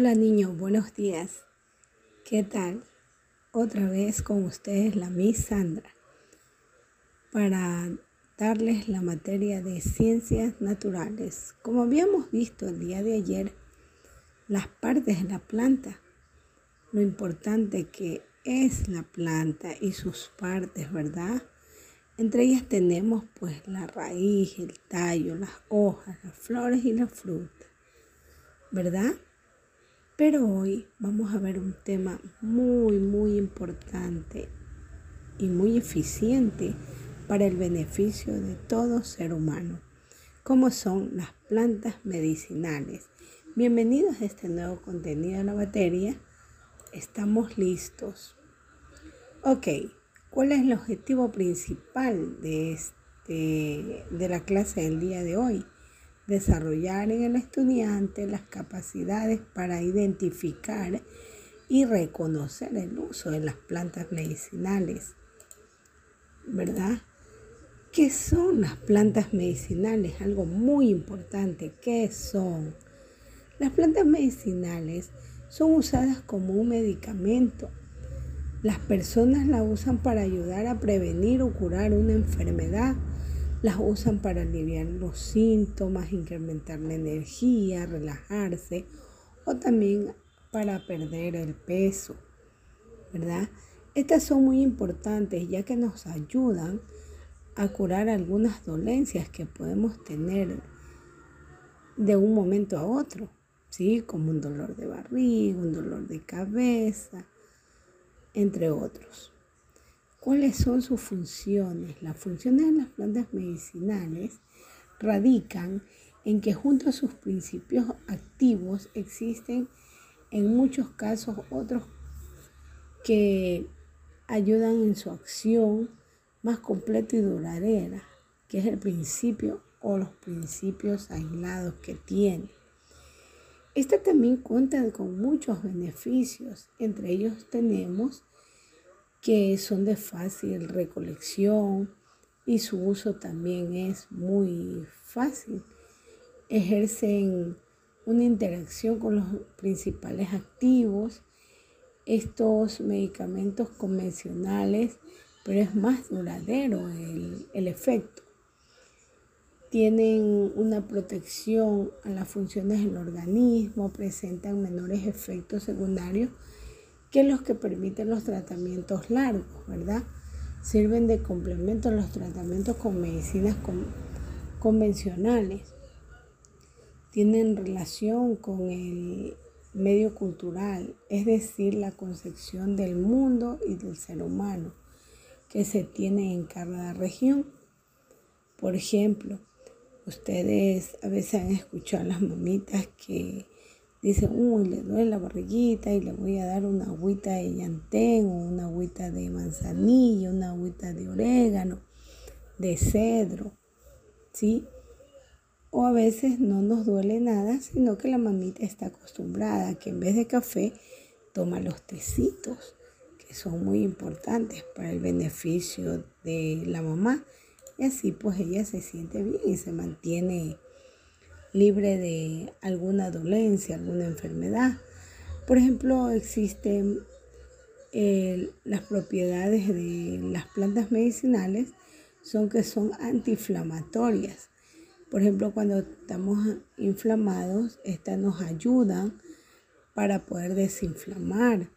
Hola niños, buenos días. ¿Qué tal? Otra vez con ustedes la Miss Sandra para darles la materia de ciencias naturales. Como habíamos visto el día de ayer, las partes de la planta, lo importante que es la planta y sus partes, ¿verdad? Entre ellas tenemos pues la raíz, el tallo, las hojas, las flores y la fruta, ¿verdad? Pero hoy vamos a ver un tema muy, muy importante y muy eficiente para el beneficio de todo ser humano, como son las plantas medicinales. Bienvenidos a este nuevo contenido de la materia. Estamos listos. Ok, ¿cuál es el objetivo principal de, este, de la clase del día de hoy? Desarrollar en el estudiante las capacidades para identificar y reconocer el uso de las plantas medicinales. ¿Verdad? ¿Qué son las plantas medicinales? Algo muy importante. ¿Qué son? Las plantas medicinales son usadas como un medicamento. Las personas la usan para ayudar a prevenir o curar una enfermedad las usan para aliviar los síntomas, incrementar la energía, relajarse o también para perder el peso, ¿verdad? Estas son muy importantes ya que nos ayudan a curar algunas dolencias que podemos tener de un momento a otro, ¿sí? Como un dolor de barriga, un dolor de cabeza, entre otros. ¿Cuáles son sus funciones? Las funciones de las plantas medicinales radican en que junto a sus principios activos existen en muchos casos otros que ayudan en su acción más completa y duradera, que es el principio o los principios aislados que tiene. Esta también cuenta con muchos beneficios, entre ellos tenemos que son de fácil recolección y su uso también es muy fácil. Ejercen una interacción con los principales activos. Estos medicamentos convencionales, pero es más duradero el, el efecto. Tienen una protección a las funciones del organismo, presentan menores efectos secundarios que los que permiten los tratamientos largos, ¿verdad? Sirven de complemento a los tratamientos con medicinas convencionales. Tienen relación con el medio cultural, es decir, la concepción del mundo y del ser humano que se tiene en cada región. Por ejemplo, ustedes a veces han escuchado a las mamitas que Dice, uy, le duele la barriguita y le voy a dar una agüita de llantén o una agüita de manzanilla, una agüita de orégano, de cedro, ¿sí? O a veces no nos duele nada, sino que la mamita está acostumbrada a que en vez de café toma los tecitos, que son muy importantes para el beneficio de la mamá. Y así pues ella se siente bien y se mantiene libre de alguna dolencia, alguna enfermedad. Por ejemplo, existen eh, las propiedades de las plantas medicinales son que son antiinflamatorias. Por ejemplo, cuando estamos inflamados, estas nos ayudan para poder desinflamar.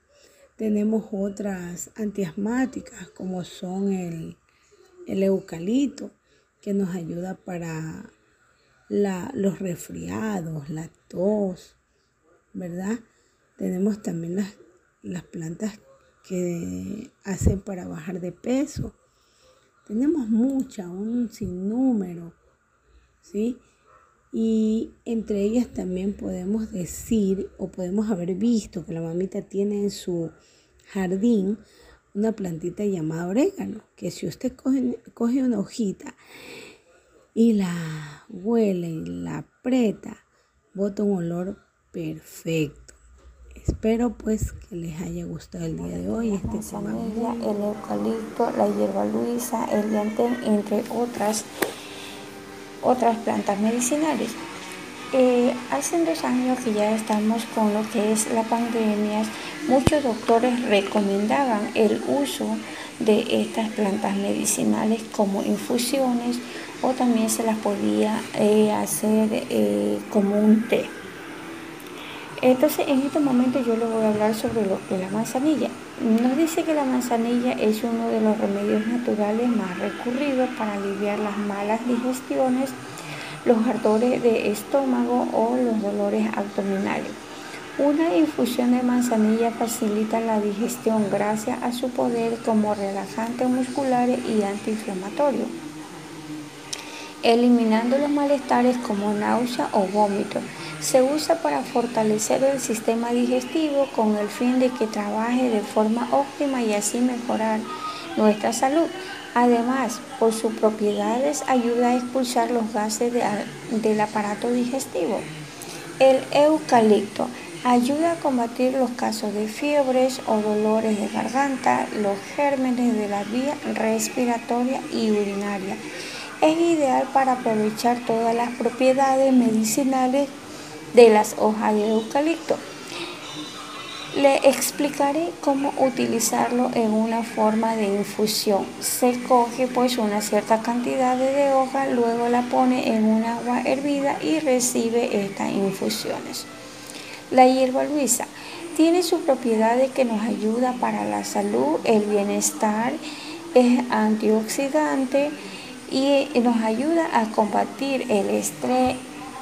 Tenemos otras antiasmáticas como son el, el eucalipto, que nos ayuda para los resfriados, la tos, ¿verdad? Tenemos también las, las plantas que hacen para bajar de peso. Tenemos muchas, un sinnúmero, ¿sí? Y entre ellas también podemos decir o podemos haber visto que la mamita tiene en su jardín una plantita llamada orégano, que si usted coge, coge una hojita y la huele y la aprieta, bota un olor perfecto. Espero pues que les haya gustado el día de hoy este tema. El eucalipto, la hierba luisa, el llantén, entre otras, otras plantas medicinales. Eh, hace dos años que ya estamos con lo que es la pandemia, muchos doctores recomendaban el uso de estas plantas medicinales como infusiones o también se las podía eh, hacer eh, como un té. Entonces, en este momento yo les voy a hablar sobre lo la manzanilla. Nos dice que la manzanilla es uno de los remedios naturales más recurridos para aliviar las malas digestiones los ardores de estómago o los dolores abdominales. Una infusión de manzanilla facilita la digestión gracias a su poder como relajante muscular y antiinflamatorio, eliminando los malestares como náusea o vómito. Se usa para fortalecer el sistema digestivo con el fin de que trabaje de forma óptima y así mejorar nuestra salud. Además, por sus propiedades ayuda a expulsar los gases del aparato digestivo. El eucalipto ayuda a combatir los casos de fiebres o dolores de garganta, los gérmenes de la vía respiratoria y urinaria. Es ideal para aprovechar todas las propiedades medicinales de las hojas de eucalipto. Le explicaré cómo utilizarlo en una forma de infusión. Se coge pues una cierta cantidad de hoja, luego la pone en un agua hervida y recibe estas infusiones. La hierba luisa tiene sus propiedades que nos ayuda para la salud, el bienestar, es antioxidante y nos ayuda a combatir el estrés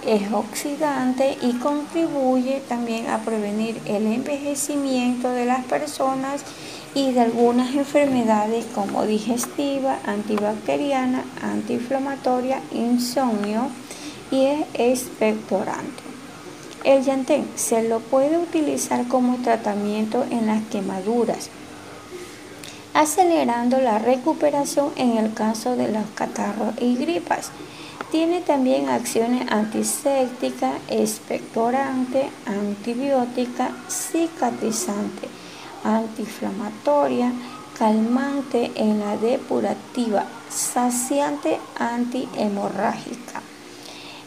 es oxidante y contribuye también a prevenir el envejecimiento de las personas y de algunas enfermedades como digestiva, antibacteriana, antiinflamatoria, insomnio y es expectorante. El yantén se lo puede utilizar como tratamiento en las quemaduras, acelerando la recuperación en el caso de los catarros y gripas. Tiene también acciones antisépticas, expectorante, antibiótica, cicatrizante, antiinflamatoria, calmante en la depurativa, saciante antihemorrágica.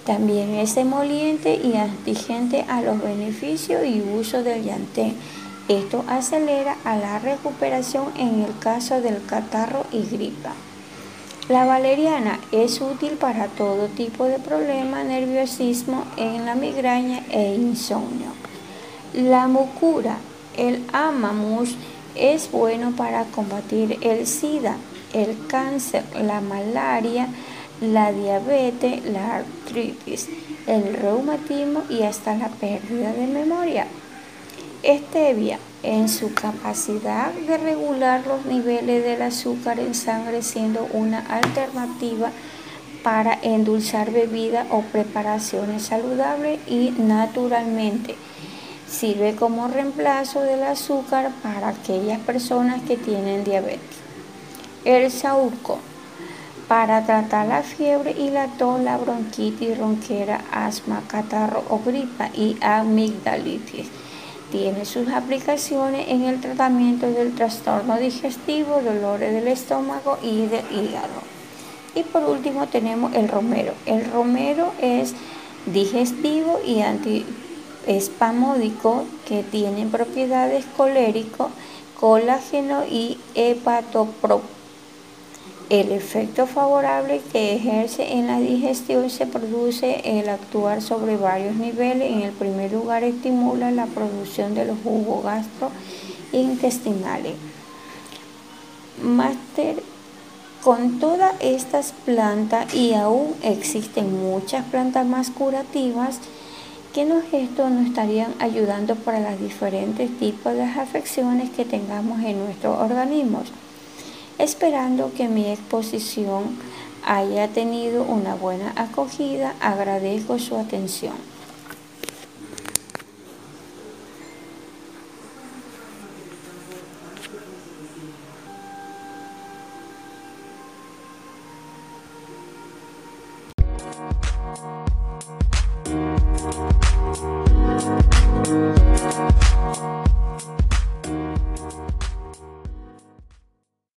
También es emoliente y antigente a los beneficios y uso del llantén. Esto acelera a la recuperación en el caso del catarro y gripa. La valeriana es útil para todo tipo de problema, nerviosismo en la migraña e insomnio. La mucura, el amamus, es bueno para combatir el SIDA, el cáncer, la malaria, la diabetes, la artritis, el reumatismo y hasta la pérdida de memoria. Stevia en su capacidad de regular los niveles del azúcar en sangre siendo una alternativa para endulzar bebidas o preparaciones saludables y naturalmente. Sirve como reemplazo del azúcar para aquellas personas que tienen diabetes. El saúco para tratar la fiebre y la tos, la bronquitis, ronquera, asma, catarro o gripa y amigdalitis tiene sus aplicaciones en el tratamiento del trastorno digestivo, dolores del estómago y del hígado. Y por último tenemos el romero. El romero es digestivo y antiespamódico que tiene propiedades colérico, colágeno y hepatoprop el efecto favorable que ejerce en la digestión se produce el actuar sobre varios niveles. En el primer lugar estimula la producción de los jugos gastrointestinales. Máster, con todas estas plantas y aún existen muchas plantas más curativas, que nos, esto nos estarían ayudando para los diferentes tipos de afecciones que tengamos en nuestros organismos. Esperando que mi exposición haya tenido una buena acogida, agradezco su atención.